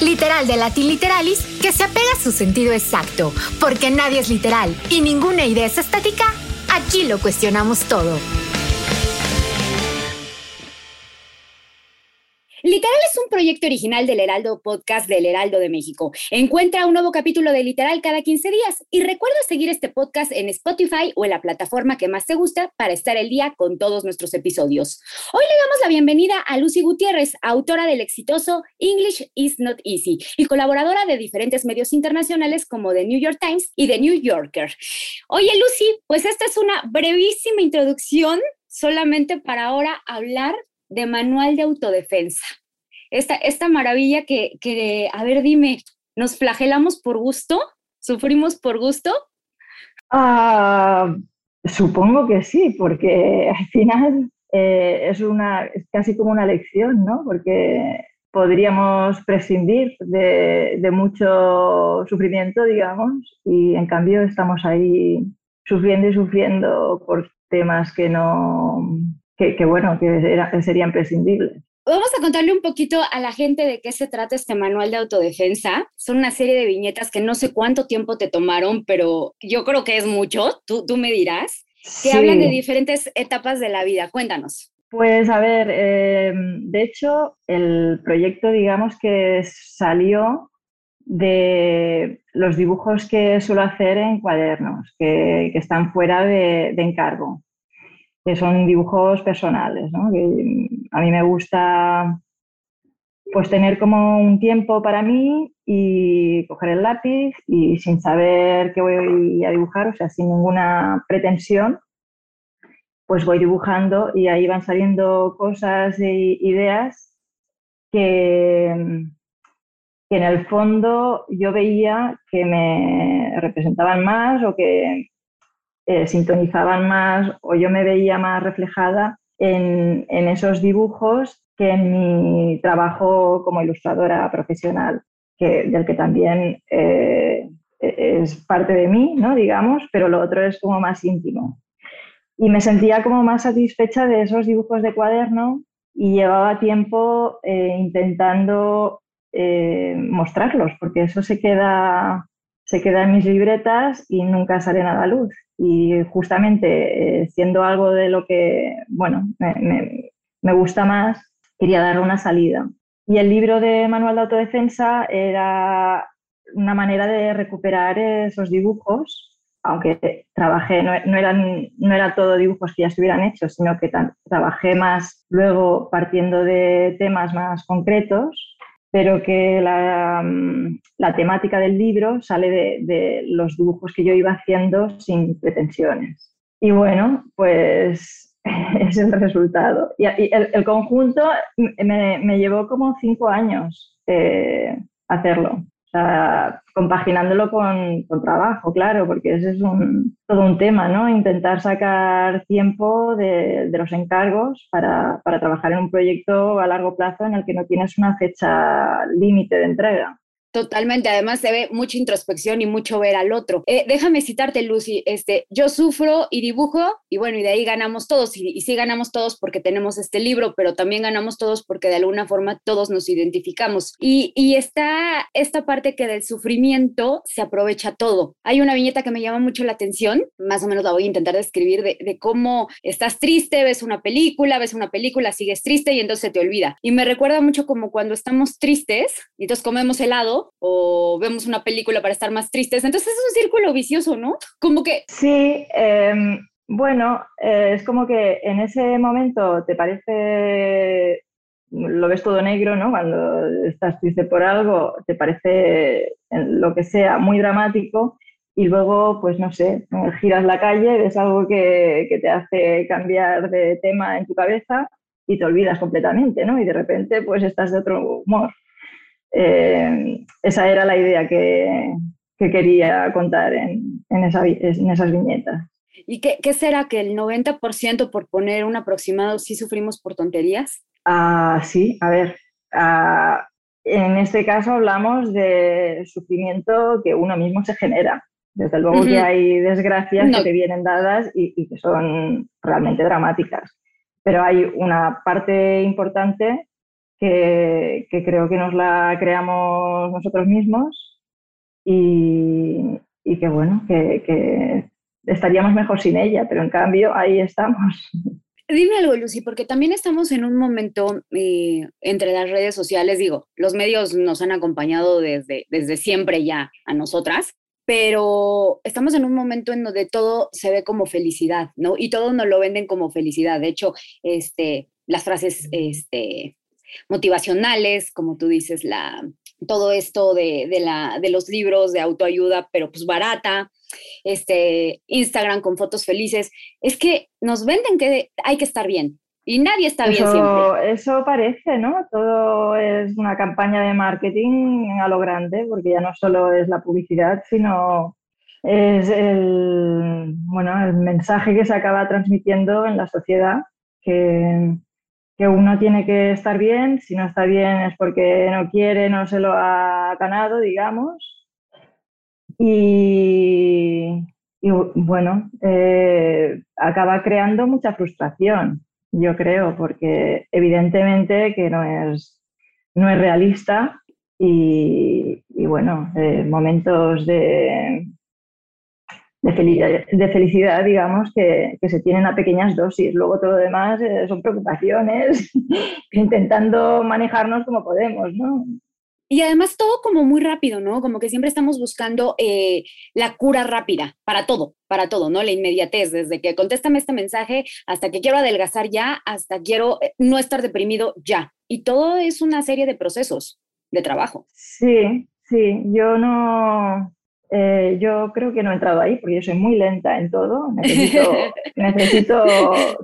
Literal de Latin Literalis que se apega a su sentido exacto, porque nadie es literal y ninguna idea es estática, aquí lo cuestionamos todo. Literal es un proyecto original del Heraldo Podcast del Heraldo de México. Encuentra un nuevo capítulo de Literal cada 15 días y recuerda seguir este podcast en Spotify o en la plataforma que más te gusta para estar el día con todos nuestros episodios. Hoy le damos la bienvenida a Lucy Gutiérrez, autora del exitoso English is Not Easy y colaboradora de diferentes medios internacionales como The New York Times y The New Yorker. Oye, Lucy, pues esta es una brevísima introducción solamente para ahora hablar de manual de autodefensa. Esta, esta maravilla que, que, a ver, dime, ¿nos flagelamos por gusto? ¿Sufrimos por gusto? Ah, supongo que sí, porque al final eh, es, una, es casi como una lección, ¿no? Porque podríamos prescindir de, de, mucho sufrimiento, digamos, y en cambio estamos ahí sufriendo y sufriendo por temas que no, que, bueno, que, serían prescindibles. Vamos a contarle un poquito a la gente de qué se trata este manual de autodefensa. Son una serie de viñetas que no sé cuánto tiempo te tomaron, pero yo creo que es mucho, tú, tú me dirás, que hablan de diferentes etapas de la vida. Cuéntanos. Pues a ver, eh, de hecho, el proyecto, digamos que salió de los dibujos que suelo hacer en cuadernos, que, que están fuera de, de encargo que son dibujos personales, ¿no? a mí me gusta pues tener como un tiempo para mí y coger el lápiz y sin saber qué voy a dibujar, o sea, sin ninguna pretensión, pues voy dibujando y ahí van saliendo cosas e ideas que, que en el fondo yo veía que me representaban más o que eh, sintonizaban más o yo me veía más reflejada en, esos dibujos que en mi trabajo como ilustradora profesional, que, del que también eh, es parte de mí, ¿no? digamos, pero lo otro es como más íntimo. Y me sentía como más satisfecha de esos dibujos de cuaderno y llevaba tiempo eh, intentando mostrarlos, porque eso se queda, se queda en mis libretas y nunca sale nada a la luz y justamente eh, siendo algo de lo que, bueno, me, me, gusta más, quería darle una salida. Y el libro de Manual de Autodefensa era una manera de recuperar esos dibujos, aunque trabajé, no, no, eran, no era todo dibujos que ya estuvieran hechos, sino que trabajé más luego partiendo de temas más concretos pero que la, mm, la, temática del libro sale de, de, los dibujos que yo iba haciendo sin pretensiones. Y bueno, pues es el resultado. Y, el, el, conjunto me, me, llevó como cinco años eh, hacerlo. O sea, compaginándolo con, con, trabajo, claro, porque ese es un, todo un tema, ¿no? Intentar sacar tiempo de, de los encargos para, para, trabajar en un proyecto a largo plazo en el que no tienes una fecha límite de entrega. Totalmente, además se ve mucha introspección y mucho ver al otro. Eh, déjame citarte, Lucy, este, yo sufro y dibujo y bueno, y de ahí ganamos todos, y, y, sí ganamos todos porque tenemos este libro, pero también ganamos todos porque de alguna forma todos nos identificamos. Y, está esta parte que del sufrimiento se aprovecha todo. Hay una viñeta que me llama mucho la atención, más o menos la voy a intentar describir, de, de cómo estás triste, ves una película, ves una película, sigues triste y entonces se te olvida. Y me recuerda mucho como cuando estamos tristes y entonces comemos helado o vemos una película para estar más tristes. Entonces es un círculo vicioso, ¿no? Como que... Sí, eh, bueno, eh, es como que en ese momento te parece, lo ves todo negro, ¿no? Cuando estás triste por algo, te parece lo que sea muy dramático y luego, pues no sé, giras la calle, ves algo que, que te hace cambiar de tema en tu cabeza y te olvidas completamente, ¿no? Y de repente, pues estás de otro humor. Eh, esa era la idea que, que quería contar en, en, esas viñetas. ¿Y qué, qué, será que el 90% por poner un aproximado sí sufrimos por tonterías? Ah, sí, a ver, ah, en este caso hablamos de sufrimiento que uno mismo se genera. Desde luego que hay desgracias que te vienen dadas y, que son realmente dramáticas. Pero hay una parte importante que, creo que nos la creamos nosotros mismos y, que bueno, que estaríamos mejor sin ella, pero en cambio ahí estamos. Dime algo, Lucy, porque también estamos en un momento eh, entre las redes sociales, digo, los medios nos han acompañado desde, desde siempre ya a nosotras, pero estamos en un momento en donde todo se ve como felicidad, ¿no? Y todo nos lo venden como felicidad. De hecho, este, las frases este, motivacionales, como tú dices, la, todo esto de, de, la, de los libros de autoayuda, pero pues barata, este, Instagram con fotos felices, es que nos venden que hay que estar bien y nadie está bien siempre. Eso parece, ¿no? Todo es una campaña de marketing a lo grande, porque ya no solo es la publicidad, sino es el, bueno, el mensaje que se acaba transmitiendo en la sociedad, que, que uno tiene que estar bien, si no está bien es porque no quiere, no se lo ha ganado, digamos, y, bueno, eh, acaba creando mucha frustración, yo creo, porque evidentemente que no es, no es realista y, bueno, eh, momentos de, de, felicidad, digamos, que, que, se tienen a pequeñas dosis. Luego todo lo demás eh, son preocupaciones, intentando manejarnos como podemos, ¿no? Y además todo como muy rápido, ¿no? Como que siempre estamos buscando eh, la cura rápida para todo, para todo, ¿no? La inmediatez, desde que contéstame este mensaje hasta que quiero adelgazar ya, hasta quiero eh, no estar deprimido ya. Y todo es una serie de procesos de trabajo. Sí, sí, yo no, eh, yo creo que no he entrado ahí porque yo soy muy lenta en todo, necesito, necesito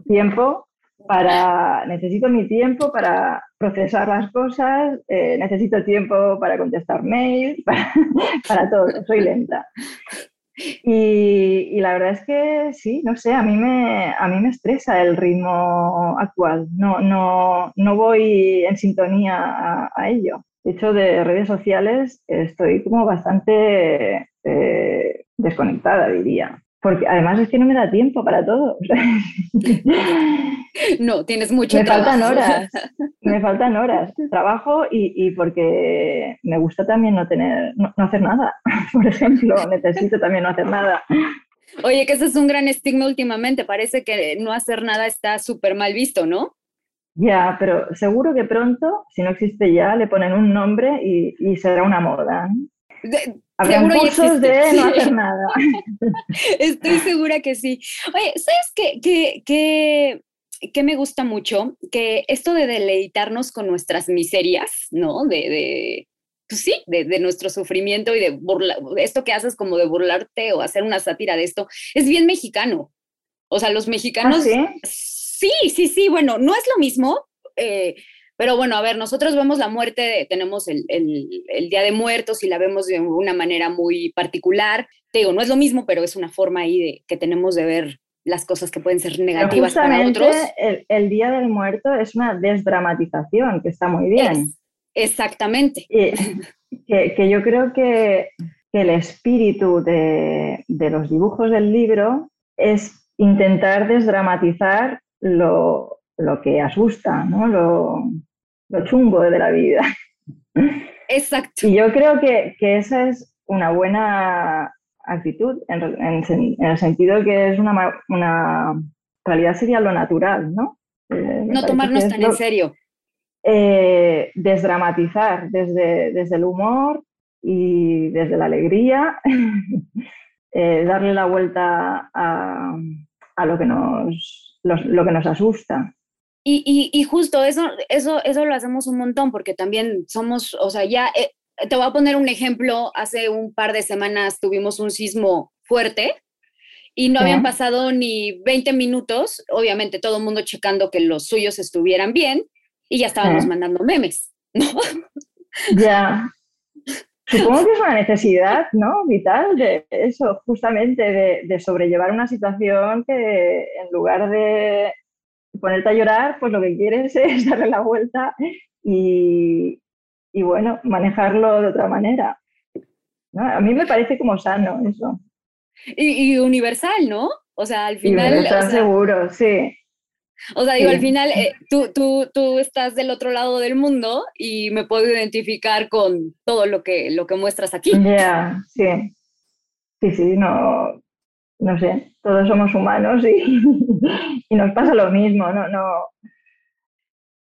tiempo para, necesito mi tiempo para procesar las cosas, eh, necesito tiempo para contestar mails, para, todo, soy lenta. Y, la verdad es que sí, no sé, a mí me, a mí me estresa el ritmo actual, no, no, no voy en sintonía a, ello. De hecho, de redes sociales estoy como bastante eh, desconectada, diría porque además es que no me da tiempo para todo. no, tienes mucho me trabajo. faltan horas, me faltan horas. Trabajo y, y porque me gusta también no tener, no, hacer nada. Por ejemplo, necesito también no hacer nada. Oye, que ese es un gran estigma últimamente. Parece que no hacer nada está súper mal visto, ¿no? Ya, pero seguro que pronto, si no existe ya, le ponen un nombre y, y será una moda. Habrá cursos de no hacer nada. Estoy segura que sí. Oye, ¿sabes qué, qué, qué, me gusta mucho? Que esto de deleitarnos con nuestras miserias, ¿no? De, de pues sí, de, de, nuestro sufrimiento y de burla, esto que haces como de burlarte o hacer una sátira de esto, es bien mexicano. O sea, los mexicanos... ¿Ah, sí? Sí, sí, sí, bueno, no es lo mismo. Eh, pero bueno, a ver, nosotros vemos la muerte, tenemos el, Día de Muertos y la vemos de una manera muy particular. Te digo, no es lo mismo, pero es una forma ahí de, que tenemos de ver las cosas que pueden ser negativas para otros. El, Día del Muerto es una desdramatización que está muy bien. exactamente. que, yo creo que, el espíritu de, de los dibujos del libro es intentar desdramatizar lo, lo que asusta, ¿no? lo, lo chungo de la vida. Exacto. Y yo creo que, que esa es una buena actitud, en, en, el sentido que es una, una, realidad sería lo natural, ¿no? Eh, no tomarnos tan en serio. Eh, desdramatizar desde, desde el humor y desde la alegría, eh, darle la vuelta a, a lo, que nos, lo que nos asusta. Y, y, justo eso, eso, eso lo hacemos un montón porque también somos, o sea, ya eh, te voy a poner un ejemplo, hace un par de semanas tuvimos un sismo fuerte y no habían pasado ni 20 minutos, obviamente todo el mundo checando que los suyos estuvieran bien y ya estábamos mandando memes, ¿no? Ya. Supongo que es una necesidad, ¿no? Vital de eso, justamente de, sobrellevar una situación que en lugar de ponerte a llorar, pues lo que quieres es darle la vuelta y, bueno, manejarlo de otra manera. A mí me parece como sano eso. Y, universal, ¿no? O sea, al final... Universal seguro, sí. O sea, digo, al final eh, tú, tú, tú estás del otro lado del mundo y me puedo identificar con todo lo que, lo que muestras aquí. Ya, sí. Sí, sí, no, no sé, todos somos humanos y, y, nos pasa lo mismo, no, no,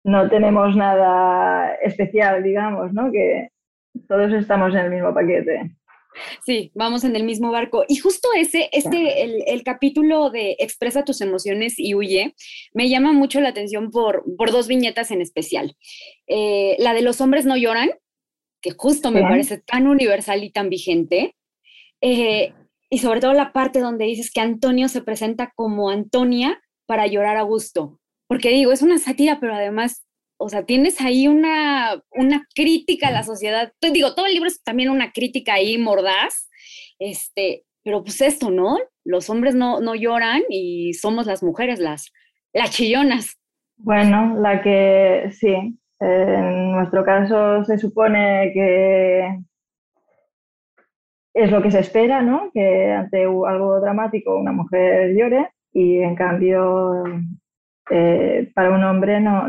no tenemos nada especial, digamos, ¿no? Que todos estamos en el mismo paquete. Sí, vamos en el mismo barco. Y justo ese, este, el, capítulo de Expresa tus emociones y huye, me llama mucho la atención por, por dos viñetas en especial. Eh, la de los hombres no lloran, que justo me parece tan universal y tan vigente. Eh, y sobre todo la parte donde dices que Antonio se presenta como Antonia para llorar a gusto. Porque digo, es una sátira, pero además o sea, tienes ahí una, una crítica a la sociedad. Te digo, todo el libro es también una crítica ahí mordaz, este, pero pues esto, ¿no? Los hombres no, no lloran y somos las mujeres las, las chillonas. Bueno, la que sí, en nuestro caso se supone que es lo que se espera, ¿no? Que ante algo dramático una mujer llore y en cambio eh, para un hombre no,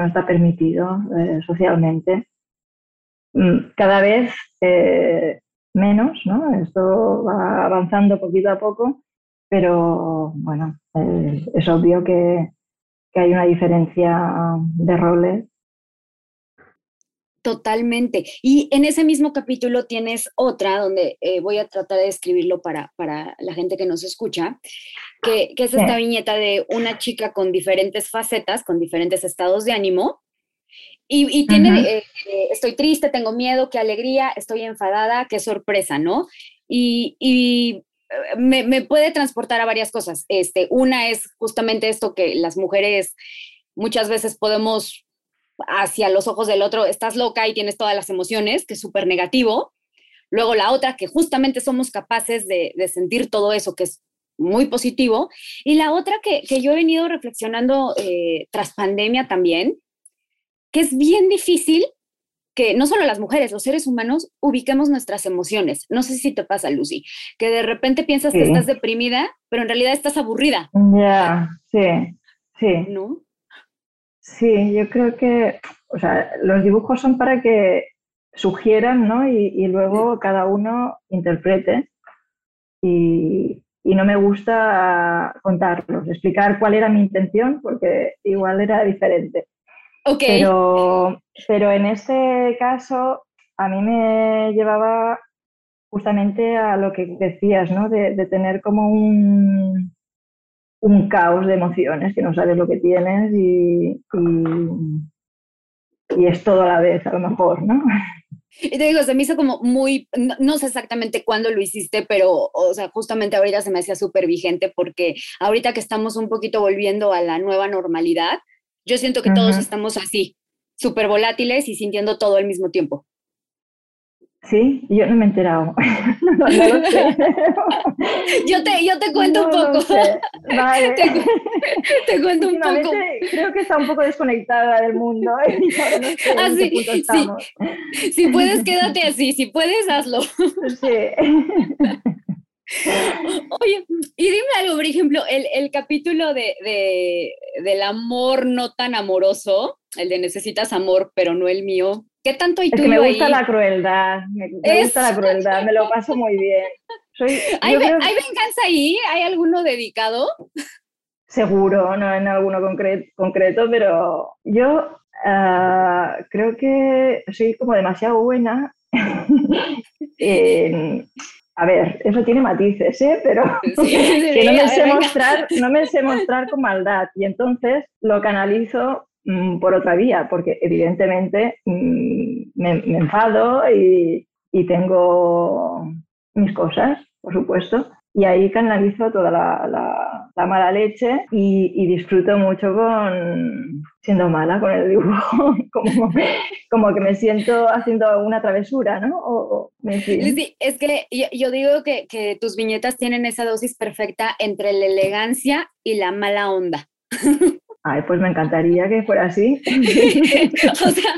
no está permitido eh, socialmente. Mm, cada vez eh, menos, ¿no? Esto va avanzando poquito a poco, pero bueno, eh, es obvio que, que hay una diferencia de roles Totalmente. Y en ese mismo capítulo tienes otra donde voy a tratar de escribirlo para, para la gente que nos escucha, que, es esta viñeta de una chica con diferentes facetas, con diferentes estados de ánimo. Y, tiene, eh, eh, estoy triste, tengo miedo, qué alegría, estoy enfadada, qué sorpresa, ¿no? Y, me, me, puede transportar a varias cosas. Este, una es justamente esto que las mujeres muchas veces podemos hacia los ojos del otro, estás loca y tienes todas las emociones, que es súper negativo. Luego la otra, que justamente somos capaces de, sentir todo eso, que es muy positivo. Y la otra que, yo he venido reflexionando eh, tras pandemia también, que es bien difícil que no solo las mujeres, los seres humanos, ubiquemos nuestras emociones. No sé si te pasa, Lucy, que de repente piensas que estás deprimida, pero en realidad estás aburrida. Ya, sí, sí. ¿No? Sí, yo creo que, o sea, los dibujos son para que sugieran, ¿no? Y, luego cada uno interprete. Y, no me gusta contarlos, explicar cuál era mi intención, porque igual era diferente. Okay. Pero, pero en este caso, a mí me llevaba justamente a lo que decías, ¿no? de tener como un, un caos de emociones, que no sabes lo que tienes y, y, es todo a la vez, a lo mejor, ¿no? Y te digo, se me hizo como muy, no, sé exactamente cuándo lo hiciste, pero, o sea, justamente ahorita se me hacía súper vigente porque ahorita que estamos un poquito volviendo a la nueva normalidad, yo siento que todos estamos así, súper volátiles y sintiendo todo al mismo tiempo. Sí, yo no me he enterado. no, yo, te, yo te cuento un poco. Vale. Te, cuento un poco. Creo que está un poco desconectada del mundo. ¿eh? así, sí. Si puedes, quédate así. Si puedes, hazlo. Sí. Oye, y dime algo, por ejemplo, el, capítulo de, del amor no tan amoroso, el de necesitas amor, pero no el mío. ¿Qué tanto hay tú Me gusta la crueldad, me, gusta la crueldad, me lo paso muy bien. ¿Hay, venganza ahí? ¿Hay alguno dedicado? Seguro, no en alguno concreto, pero yo ah, creo que soy como demasiado buena a ver, eso tiene matices, ¿eh? pero que no me, sé mostrar, no me sé mostrar con maldad. Y entonces lo canalizo mm, por otra vía, porque evidentemente mm, me, enfado y, y tengo mis cosas, por supuesto, y ahí canalizo toda la, la, mala leche y, disfruto mucho con siendo mala con el dibujo, como, como que me siento haciendo una travesura, ¿no? sí, es que yo, digo que, que, tus viñetas tienen esa dosis perfecta entre la elegancia y la mala onda. Ay, pues me encantaría que fuera así. o sea,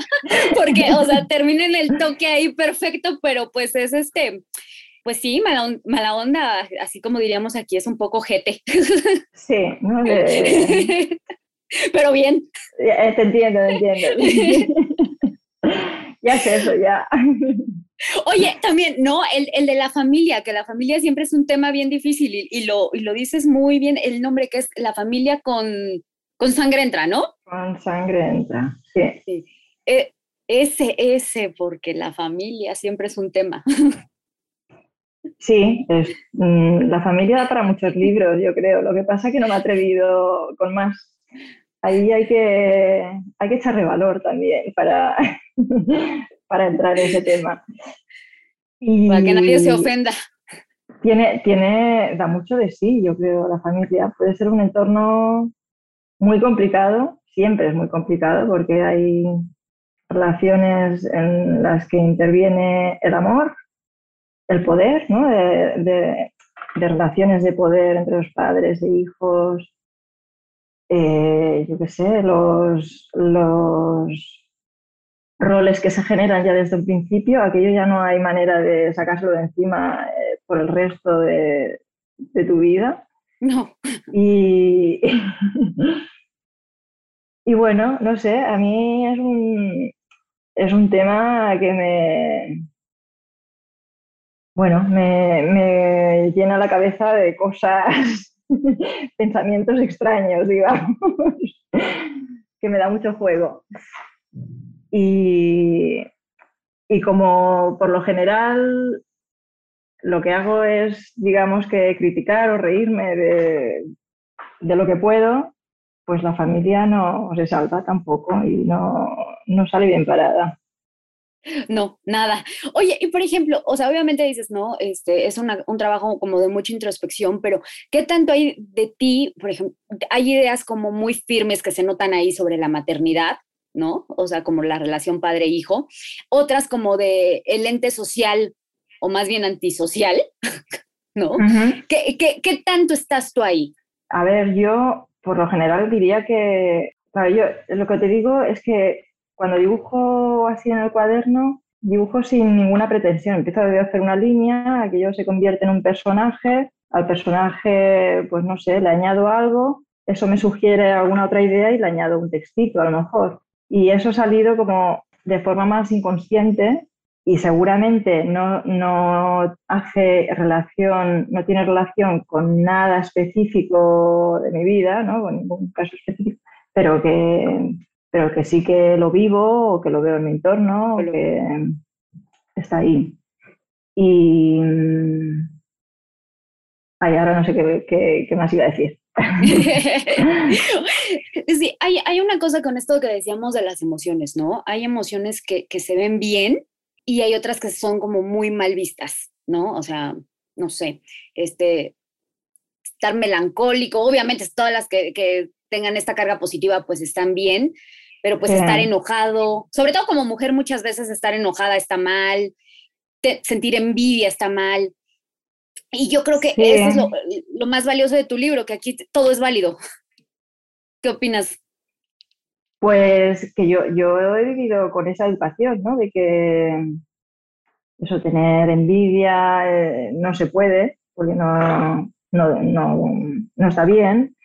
porque, o sea, terminen el toque ahí perfecto, pero pues es este, pues sí, mala, onda, así como diríamos aquí, es un poco jete. Sí, ¿no? Pero bien. Eh, te entiendo, te entiendo. ya es eso, ya. Oye, también, ¿no? El, de la familia, que la familia siempre es un tema bien difícil y, lo, lo dices muy bien, el nombre que es la familia con, con sangre entra, ¿no? Con sangre entra, sí. Eh, ese, ese, porque la familia siempre es un tema. Sí, es, mm, la familia da para muchos libros, yo creo. Lo que pasa es que no me he atrevido con más. Ahí hay que, hay que echarle valor también para, para entrar en ese tema. para que nadie se ofenda. Tiene, tiene, da mucho de sí, yo creo, la familia. Puede ser un entorno muy complicado, siempre es muy complicado porque hay relaciones en las que interviene el amor, el poder, ¿no? de, relaciones de poder entre los padres e hijos, eh, yo qué sé, los, los roles que se generan ya desde el principio, aquello ya no hay manera de sacárselo de encima eh, por el resto de, tu vida. No. Y, y bueno, no sé, a mí es un, es un tema que me, bueno, me, llena la cabeza de cosas, pensamientos extraños, digamos, que me da mucho juego. Y, como por lo general lo que hago es, digamos, que criticar o reírme de, de lo que puedo, pues la familia no se salva tampoco y no, no sale bien parada. No, nada. Oye, y por ejemplo, o sea, obviamente dices, no, este es un trabajo como de mucha introspección, pero ¿qué tanto hay de ti? Por ejemplo, hay ideas como muy firmes que se notan ahí sobre la maternidad, ¿no? O sea, como la relación padre-hijo. Otras como de el ente social o más bien antisocial, ¿no? ¿Qué, qué, tanto estás tú ahí? A ver, yo por lo general diría que, yo lo que te digo es que cuando dibujo así en el cuaderno, dibujo sin ninguna pretensión. Empiezo a hacer una línea, aquello se convierte en un personaje, al personaje, pues no sé, le añado algo, eso me sugiere alguna otra idea y le añado un textito a lo mejor. Y eso ha salido como de forma más inconsciente y seguramente no, no hace relación, no tiene relación con nada específico de mi vida, ¿no? con ningún caso específico, pero que, pero que sí que lo vivo o que lo veo en mi entorno o que está ahí. Y ay, ahora no sé qué, qué, más iba a decir. sí, hay, hay, una cosa con esto que decíamos de las emociones, ¿no? Hay emociones que, que, se ven bien y hay otras que son como muy mal vistas, ¿no? O sea, no sé, este, estar melancólico, obviamente todas las que, que tengan esta carga positiva pues están bien, pero pues estar enojado, sobre todo como mujer muchas veces estar enojada está mal, sentir envidia está mal. Y yo creo que eso es lo, más valioso de tu libro, que aquí todo es válido. ¿Qué opinas? Pues que yo, yo he vivido con esa educación, ¿no? De que eso, tener envidia eh, no se puede. porque no, no, no, no está bien.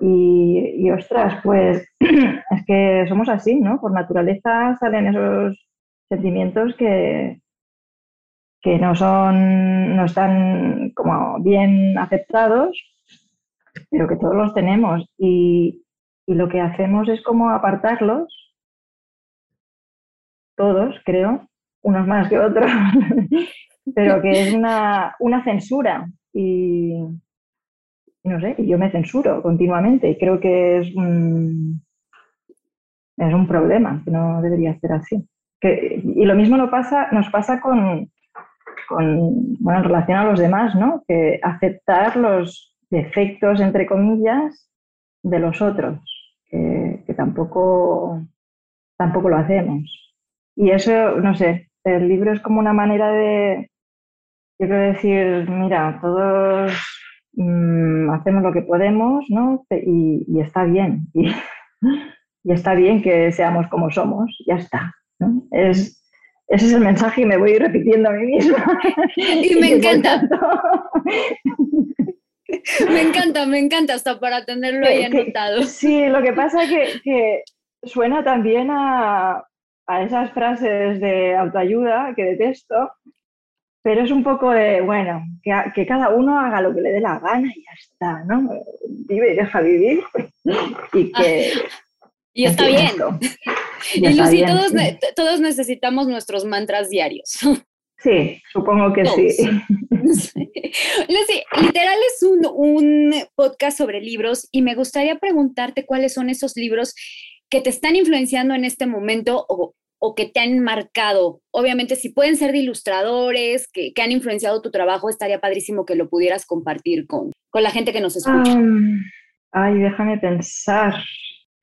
Y, y, ostras, pues es que somos así, ¿no? Por naturaleza salen esos sentimientos que, que no son, no están como bien aceptados, pero que todos los tenemos. Y, y lo que hacemos es como apartarlos, todos, creo, unos más que otros, pero que es una, una censura. Y, no sé, yo me censuro continuamente y creo que es un, es un problema, que no debería ser así. Que, y lo mismo no pasa, nos pasa con, con, bueno, en relación a los demás, ¿no? Que aceptar los defectos, entre comillas, de los otros, que, que tampoco, tampoco lo hacemos. Y eso, no sé, el libro es como una manera de, yo quiero decir, mira, todos mmm, hacemos lo que podemos, ¿no? Y, y está bien. Y, y, está bien que seamos como somos, ya está. ¿no? Es, ese es el mensaje y me voy repitiendo a mí misma. Y me encanta. me encanta, me encanta hasta para tenerlo ahí anotado. Sí, lo que pasa es que, que suena también a, a, esas frases de autoayuda que detesto, pero es un poco de, bueno, que, que, cada uno haga lo que le dé la gana y ya está, ¿no? Vive y deja vivir. Y que, y está bien. Y, y Lucy, todos, sí. todos necesitamos nuestros mantras diarios. Sí, supongo que todos. sí. Lucy, literal es un, un podcast sobre libros y me gustaría preguntarte cuáles son esos libros que te están influenciando en este momento o, o que te han marcado. Obviamente, si pueden ser de ilustradores que, que, han influenciado tu trabajo, estaría padrísimo que lo pudieras compartir con, con la gente que nos escucha. Ay, déjame pensar.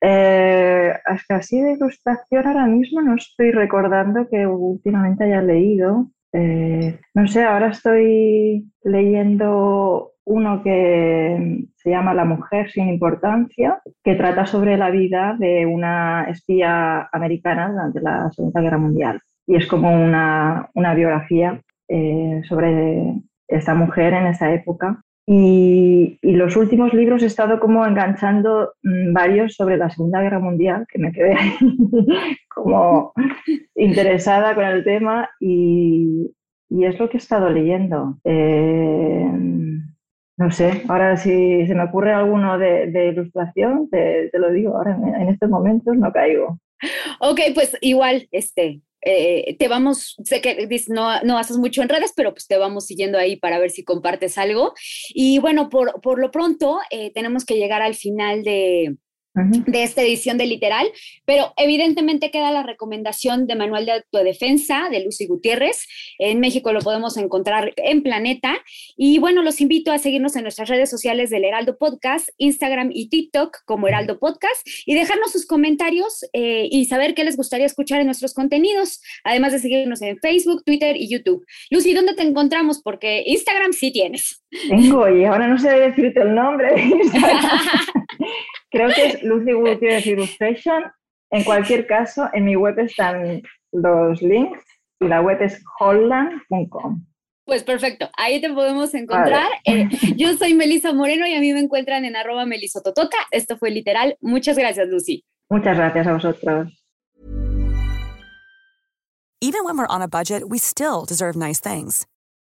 Eh, es que así de ilustración ahora mismo no estoy recordando que últimamente haya leído. Eh, no sé, ahora estoy leyendo uno que se llama La mujer sin importancia, que trata sobre la vida de una espía americana durante la Segunda Guerra Mundial. Y es como una, una biografía eh, sobre esta mujer en esa época. Y, y, los últimos libros he estado como enganchando mmm, varios sobre la Segunda Guerra Mundial, que me quedé como interesada con el tema y, y, es lo que he estado leyendo. Eh, no sé, ahora si se me ocurre alguno de, de ilustración, te, te, lo digo, ahora en, en, estos momentos no caigo. Ok, pues igual, este, eh, te vamos, sé que no, no haces mucho en redes, pero pues te vamos siguiendo ahí para ver si compartes algo. Y bueno, por, por lo pronto eh, tenemos que llegar al final de, de esta edición de Literal, pero evidentemente queda la recomendación de Manual de Autodefensa de Lucy Gutiérrez. En México lo podemos encontrar en Planeta. Y bueno, los invito a seguirnos en nuestras redes sociales del Heraldo Podcast, Instagram y TikTok como Heraldo Podcast y dejarnos sus comentarios eh, y saber qué les gustaría escuchar en nuestros contenidos, además de seguirnos en Facebook, Twitter y YouTube. Lucy, ¿dónde te encontramos? Porque Instagram sí tienes. Tengo y ahora no sé decirte el nombre. Creo que es Lucy Gutiérrez Illustration. En cualquier caso, en mi web están los links y la web es holland.com. Pues perfecto, ahí te podemos encontrar. Vale. Eh, yo soy Melisa Moreno y a mí me encuentran en arroba melisototota. Esto fue literal. Muchas gracias, Lucy. Muchas gracias a vosotros. Even when we're on a budget, we still deserve nice things.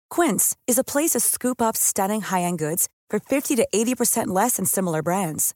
Quince is a place to scoop up stunning high-end goods for 50 to 80% less than similar brands.